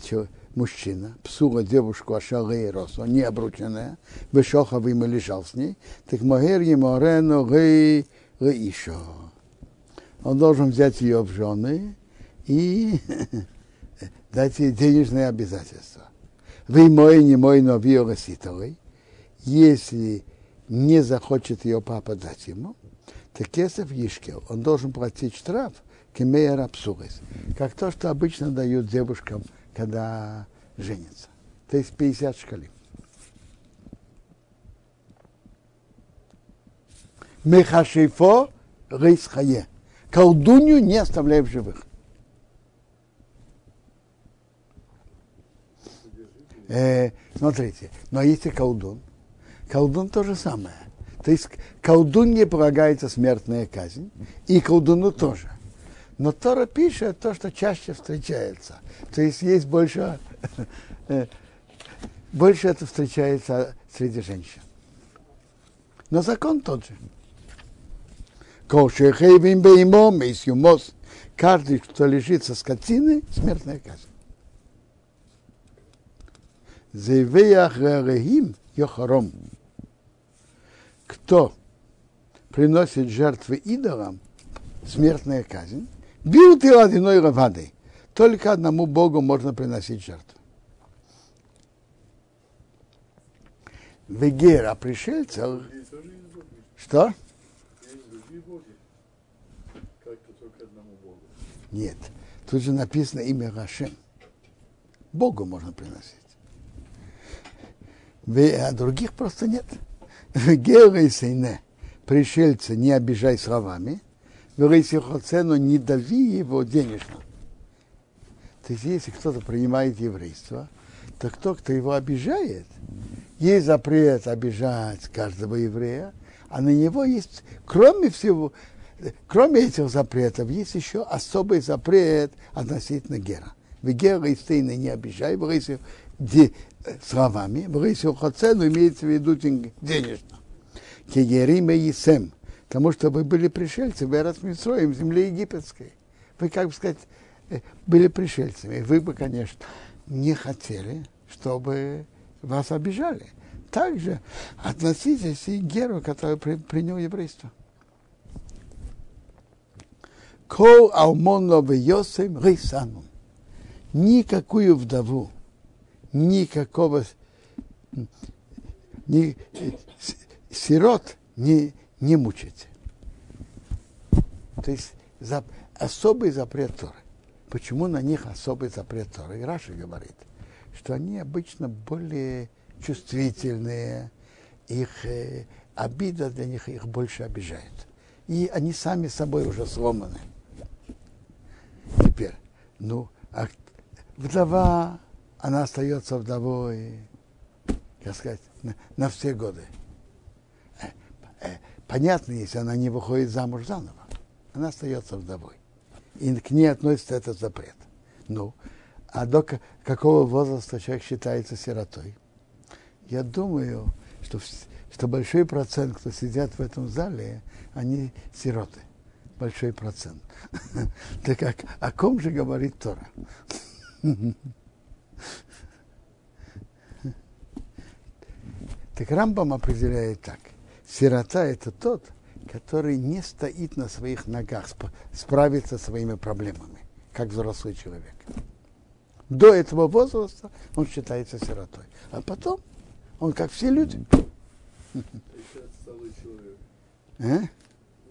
мужчина, псула девушку ашале рос, он не обрученная, вышохав им лежал с ней, так могер ему рено гей еще. Он должен взять ее в жены и дать ей денежные обязательства. Вы мой, не мой, но вы Если не захочет ее папа дать ему, то кесов ешкел, он должен платить штраф, кемея рапсугас, как то, что обычно дают девушкам, когда женятся. То есть 50 шкалим. Мехашифо рейс хае. Колдунью не оставляй в живых. Э, смотрите, но если колдун, колдун то же самое. То есть колдунье полагается смертная казнь, и колдуну тоже. Но Тора пишет то, что чаще встречается. То есть есть больше, больше это встречается среди женщин. Но закон тот же. Каждый, кто лежит со скотины, смертная казнь. Зевеях Рехим Йохаром. Кто приносит жертвы идолам, смертная казнь, бил ты одиной равадой. Только одному Богу можно приносить жертву. Вегер, а пришельцев... Что? Нет. Тут же написано имя Рашем. Богу можно приносить. А других просто нет. Герой сейне. Пришельца не обижай словами. Верейся цену не дави его денежно. То есть, если кто-то принимает еврейство, то кто, кто его обижает, есть запрет обижать каждого еврея, а на него есть, кроме всего, кроме этих запретов, есть еще особый запрет относительно гера. Вы гера и стейны не обижай, де- э, словами, цену имеется в виду ден- денежно. Кегерим и Есем, потому что вы были пришельцы, вы Митроем, в земле египетской. Вы, как бы сказать, э, были пришельцами. Вы бы, конечно, не хотели, чтобы вас обижали. Также относитесь и к Геру, который при- принял еврейство. Кол алмонов Йосем Рейсану. Никакую вдову, никакого ни, сирот не, не мучайте. То есть зап- особый запрет Торы. Почему на них особый запрет Торы? И Раши говорит, что они обычно более чувствительные, их э, обида для них их больше обижает. И они сами собой уже сломаны. Теперь, ну, а вдова, она остается вдовой, как сказать, на, на все годы. Э, э, Понятно, если она не выходит замуж заново, она остается вдовой. И к ней относится этот запрет. Ну, а до ка- какого возраста человек считается сиротой? Я думаю, что, что большой процент, кто сидят в этом зале, они сироты. Большой процент. Так как, о ком же говорит Тора? Так Рамбам определяет так. Сирота – это тот, который не стоит на своих ногах, сп- справится со своими проблемами, как взрослый человек. До этого возраста он считается сиротой. А потом он, как все люди, А еще отсталый человек. э?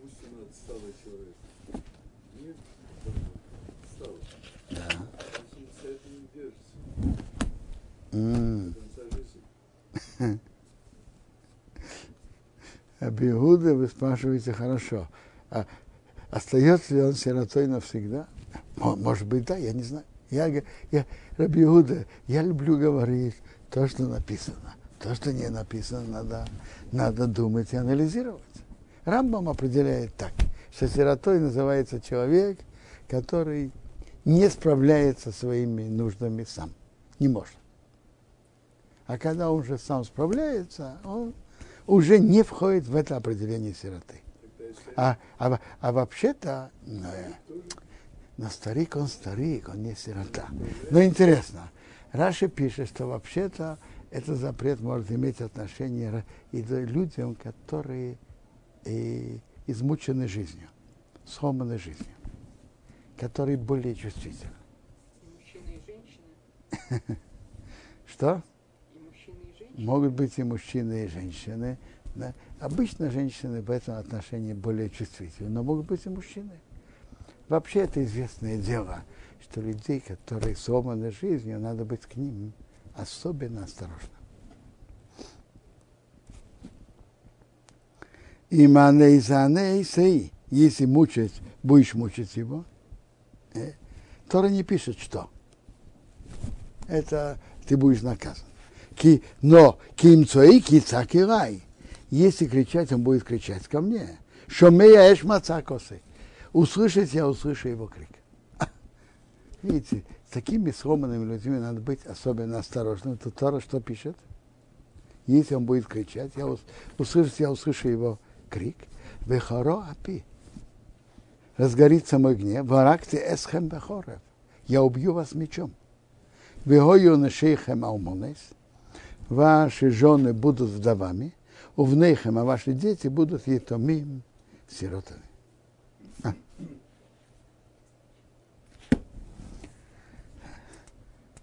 Пусть он отсталый человек. Нет, отсталый. Да. Он за это не держится. Абиуда, вы спрашиваете хорошо. А остается ли он сиротой навсегда? Мо- Может быть, да, я не знаю. Я, я, Раби Иуда, я люблю говорить то, что написано. То, что не написано, надо, надо думать и анализировать. Рамбам определяет так, что сиротой называется человек, который не справляется своими нуждами сам. Не может. А когда он уже сам справляется, он уже не входит в это определение сироты. А, а, а вообще-то, э, тоже но старик он старик, он не сирота. Но интересно, Раши пишет, что вообще-то этот запрет может иметь отношение и к людям, которые э, измучены жизнью, сломаны жизнью, которые более чувствительны. И мужчины, и женщины. Что? И мужчины, и женщины. Могут быть и мужчины, и женщины. да. Обычно женщины в этом отношении более чувствительны, но могут быть и мужчины. Вообще это известное дело, что людей, которые сломаны жизнью, надо быть к ним особенно осторожным. И манейзаней сей, если мучать, будешь мучить его, э, Тора не пишет, что. Это ты будешь наказан. Ки, но кимцои кицак и рай. Если кричать, он будет кричать ко мне. Шомея эш мацакосы. Услышать, я услышу его крик. Видите, с такими сломанными людьми надо быть особенно осторожным. Тут Тора что пишет? Если он будет кричать, я ус- услышать, я услышу его крик. Вехаро апи. Разгорится мой гнев. Варакти эсхем бехорев. Я убью вас мечом. Вегою нашейхем алмонес. Ваши жены будут вдовами. Увнейхем, а ваши дети будут етомим, сиротами. А.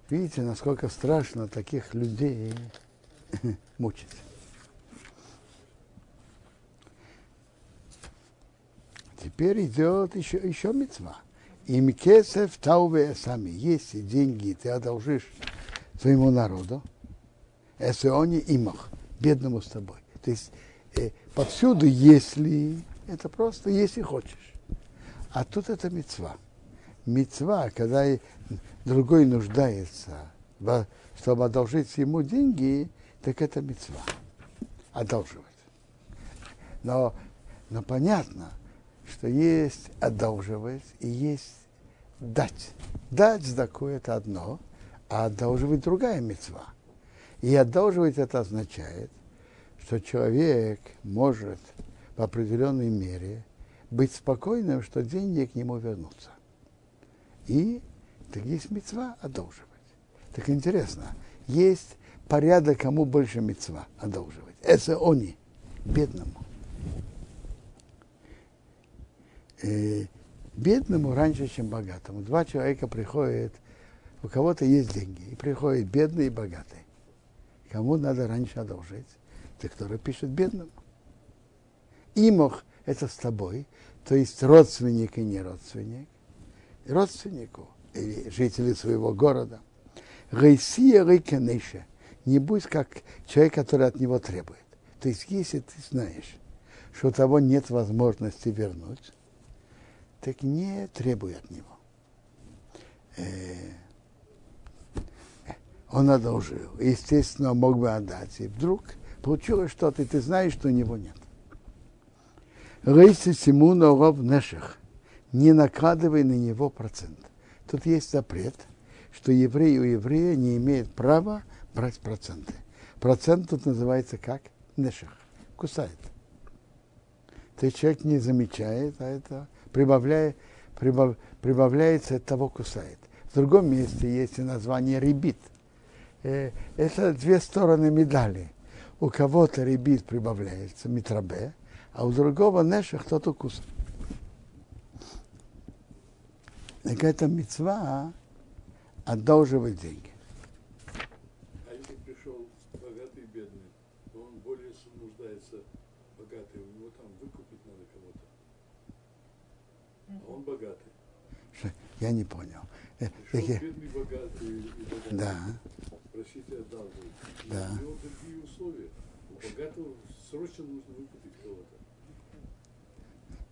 Видите, насколько страшно таких людей мучить. Теперь идет еще, еще мецва. Им кесев тауве сами. Если деньги ты одолжишь своему народу, если они имах, бедному с тобой. То есть э, повсюду, если, это просто если хочешь. А тут это мецва. Мецва, когда другой нуждается, чтобы одолжить ему деньги, так это мецва. Одолживать. Но, но понятно, что есть одолживать и есть дать. Дать такое это одно, а одолживать другая мецва. И одолживать это означает, что человек может в определенной мере быть спокойным, что деньги к нему вернутся. И так есть мецва одолживать. Так интересно, есть порядок, кому больше мецва одолживать. Это они, бедному. э, бедному раньше, чем богатому. Два человека приходят, у кого-то есть деньги, и приходит бедный и богатый. Кому надо раньше одолжить? Ты, который пишет бедному. Имох – это с тобой, то есть родственник и не родственник. Родственнику или жители своего города. Рейсия рейкенеша. Не будь как человек, который от него требует. То есть, если ты знаешь, что у того нет возможности вернуть, так не требуй от него. Он одолжил. Естественно, мог бы отдать. И вдруг получилось что-то, и ты знаешь, что у него нет. Рейси Симуна ров неших. Не накладывай на него процент. Тут есть запрет, что еврей у еврея не имеет права брать проценты. Процент тут называется как? Неших. Кусает. То есть человек не замечает, а это прибавляя, прибав, прибавляется, от того кусает. В другом месте есть и название ребит. Э, это две стороны медали. У кого-то ребит прибавляется, митрабе, а у другого неша кто-то кусает. Так это мецва одолживать деньги. А если пришел богатый и бедный, то он более нуждается богатый, у него там выкупить надо кого-то. А он богатый. Я не понял. Э, Пришел бедный богатый и богатый. Да, Просите одалживать. Да. У него другие условия. У богатого срочно нужно выкупить кого-то.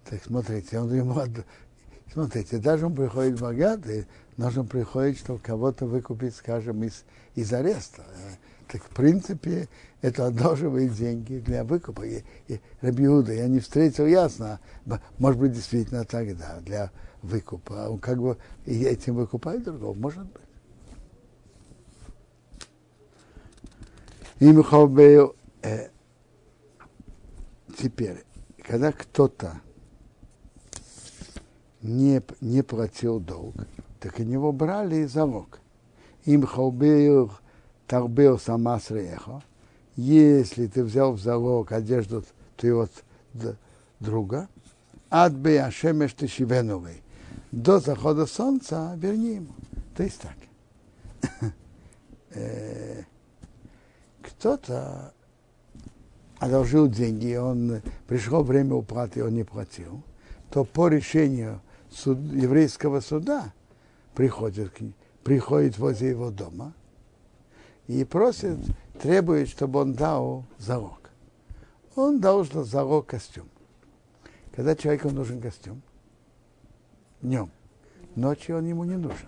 так смотрите, он ему отда- Смотрите, даже он приходит богатый, нужно приходит, чтобы кого-то выкупить, скажем, из, из ареста. Э, Так, в принципе, это одалживает деньги для выкупа. И, и Рабиуда я не встретил ясно, б- может быть, действительно тогда, для выкупа. А Он как бы и этим выкупает другого, может быть. И Михаил э, теперь, когда кто-то не, не платил долг, так у него брали залог. Им хаубею тарбею сама среха. Если ты взял в залог одежду твоего друга, ад бы ашемеш ты шивеновый. До захода солнца верни ему. То есть так. Кто-то одолжил деньги, он пришло время уплаты, он не платил, то по решению суд, еврейского суда приходит, приходит возле его дома и просит, требует, чтобы он дал залог. Он должен залог костюм. Когда человеку нужен костюм? Днем. Ночью он ему не нужен.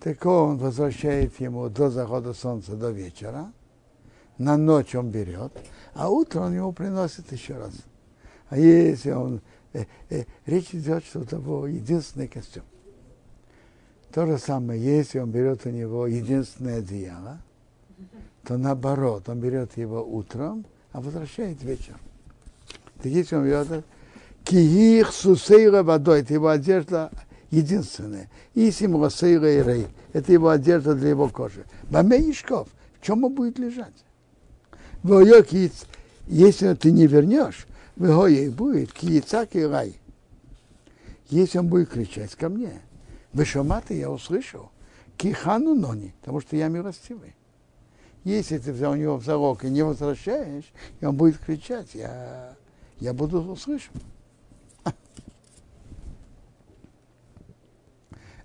Так он возвращает ему до захода солнца, до вечера. На ночь он берет, а утром он ему приносит еще раз. А если он... э, э, речь идет, что у того единственный костюм. То же самое, если он берет у него единственное одеяло, то наоборот, он берет его утром, а возвращает вечером. Так если он берет киих сусейра водой, это его одежда единственная. Исим лосейра и рей, это его одежда для его кожи. Бамеишков, в чем он будет лежать? Если ты не вернешь, выгоя будет киецак и рай. Если он будет кричать ко мне, вы шаматы, я услышал, Кихану нони, потому что я милостивый. Если ты взял у него в залог и не возвращаешь, и он будет кричать, я, я буду услышан.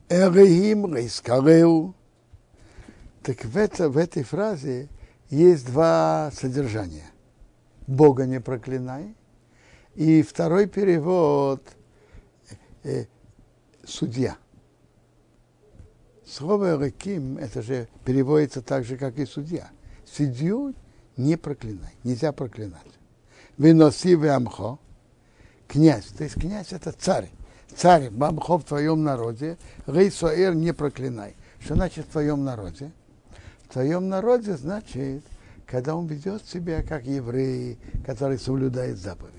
Эрехим рейскареу. Так в, это, в этой фразе есть два содержания. Бога не проклинай. И второй перевод э, судья. Слово «реким» это же переводится так же, как и судья. Судью не проклинай, нельзя проклинать. Выноси в амхо, князь, то есть князь это царь. Царь, бамхо в твоем народе, рейсоэр не проклинай. Что значит в твоем народе? В твоем народе значит, когда он ведет себя как еврей, который соблюдает заповеди.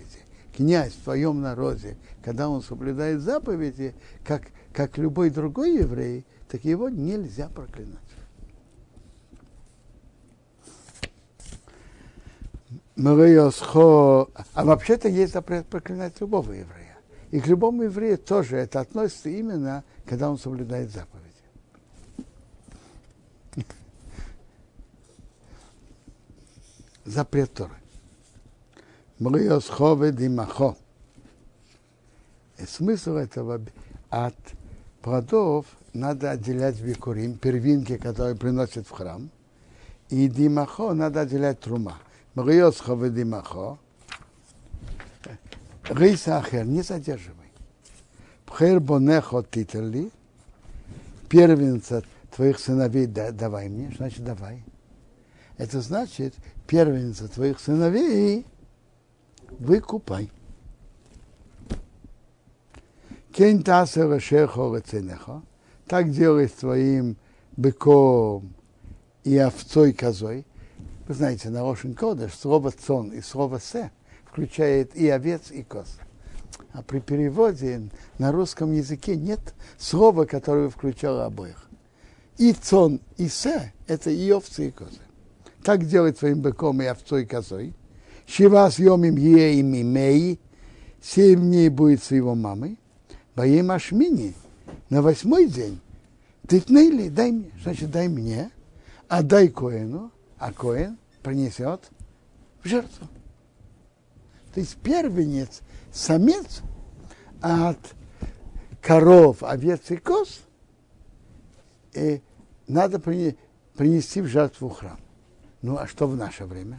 Князь в твоем народе, когда он соблюдает заповеди, как, как любой другой еврей, так его нельзя проклинать. А вообще-то есть запрет проклинать любого еврея. И к любому еврею тоже это относится именно, когда он соблюдает заповеди. Запрет Торы. Мриосхове димахо. Смысл этого от плодов надо отделять бикурим, первинки, которые приносят в храм, и димахо надо отделять трума. Мриосхов и димахо. Рейса ахер, не задерживай. Пхер бонехо титерли, первенца твоих сыновей давай мне, значит давай. Это значит, первенца твоих сыновей выкупай. Так делай с твоим быком и овцой козой. Вы знаете, на Рошен Кодыш слово «цон» и слово «се» включает и овец, и коз. А при переводе на русском языке нет слова, которое включало обоих. И цон, и се – это и овцы, и козы. Так делать своим быком и овцой, и козой. Шива съемим е им имей, семь дней будет с его мамой. Боим Ашмини – на восьмой день ты тнейли, дай мне, значит, дай мне, а дай Коину, а Коин принесет в жертву. То есть первенец, самец от коров, овец и коз и надо принести в жертву храм. Ну а что в наше время?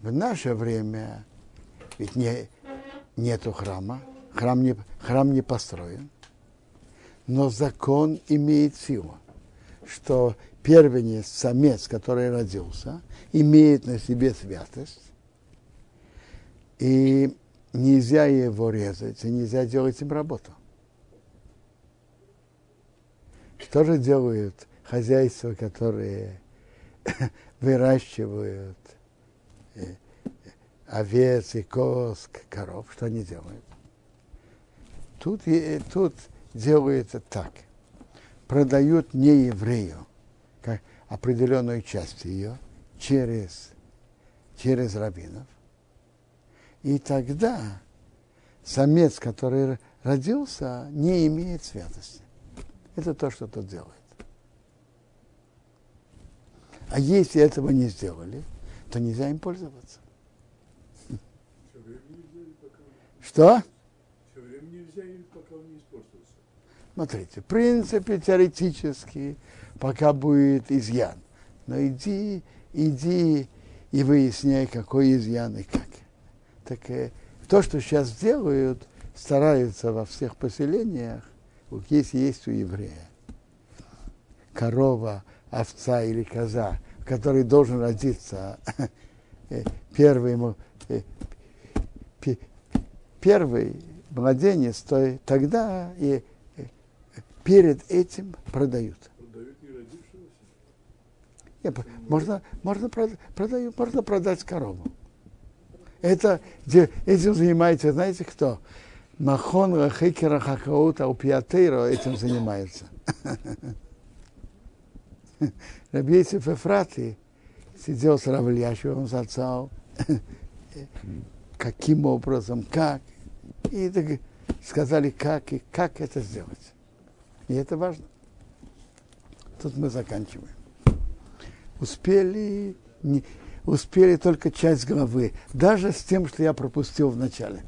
В наше время ведь не, нету храма, храм не, храм не построен, но закон имеет силу, что первенец, самец, который родился, имеет на себе святость, и нельзя его резать, и нельзя делать им работу. Что же делают хозяйства, которые выращивают э, овец и коз, коров? Что они делают? Тут, тут делается так. Продают не еврею как определенную часть ее через, через раввинов. И тогда самец, который родился, не имеет святости. Это то, что тут делает. А если этого не сделали, то нельзя им пользоваться. Что? Смотрите, в принципе, теоретически, пока будет изъян. Но иди, иди и выясняй, какой изъян и как. Так э, то, что сейчас делают, стараются во всех поселениях, вот если есть у еврея корова, овца или коза, который должен родиться э, первый, э, первый младенец, то тогда и перед этим продают. Продают не родившегося? Нет, можно, можно, продают, можно продать корову. Это, этим занимается, знаете кто? Махон Рахикера Хакаута Упиатейро этим занимается. Рабейцев Эфрати сидел с Равльяшевым с отцом, каким образом, как. И так сказали, как и как это сделать. И это важно. Тут мы заканчиваем. Успели, не, успели только часть главы, даже с тем, что я пропустил в начале.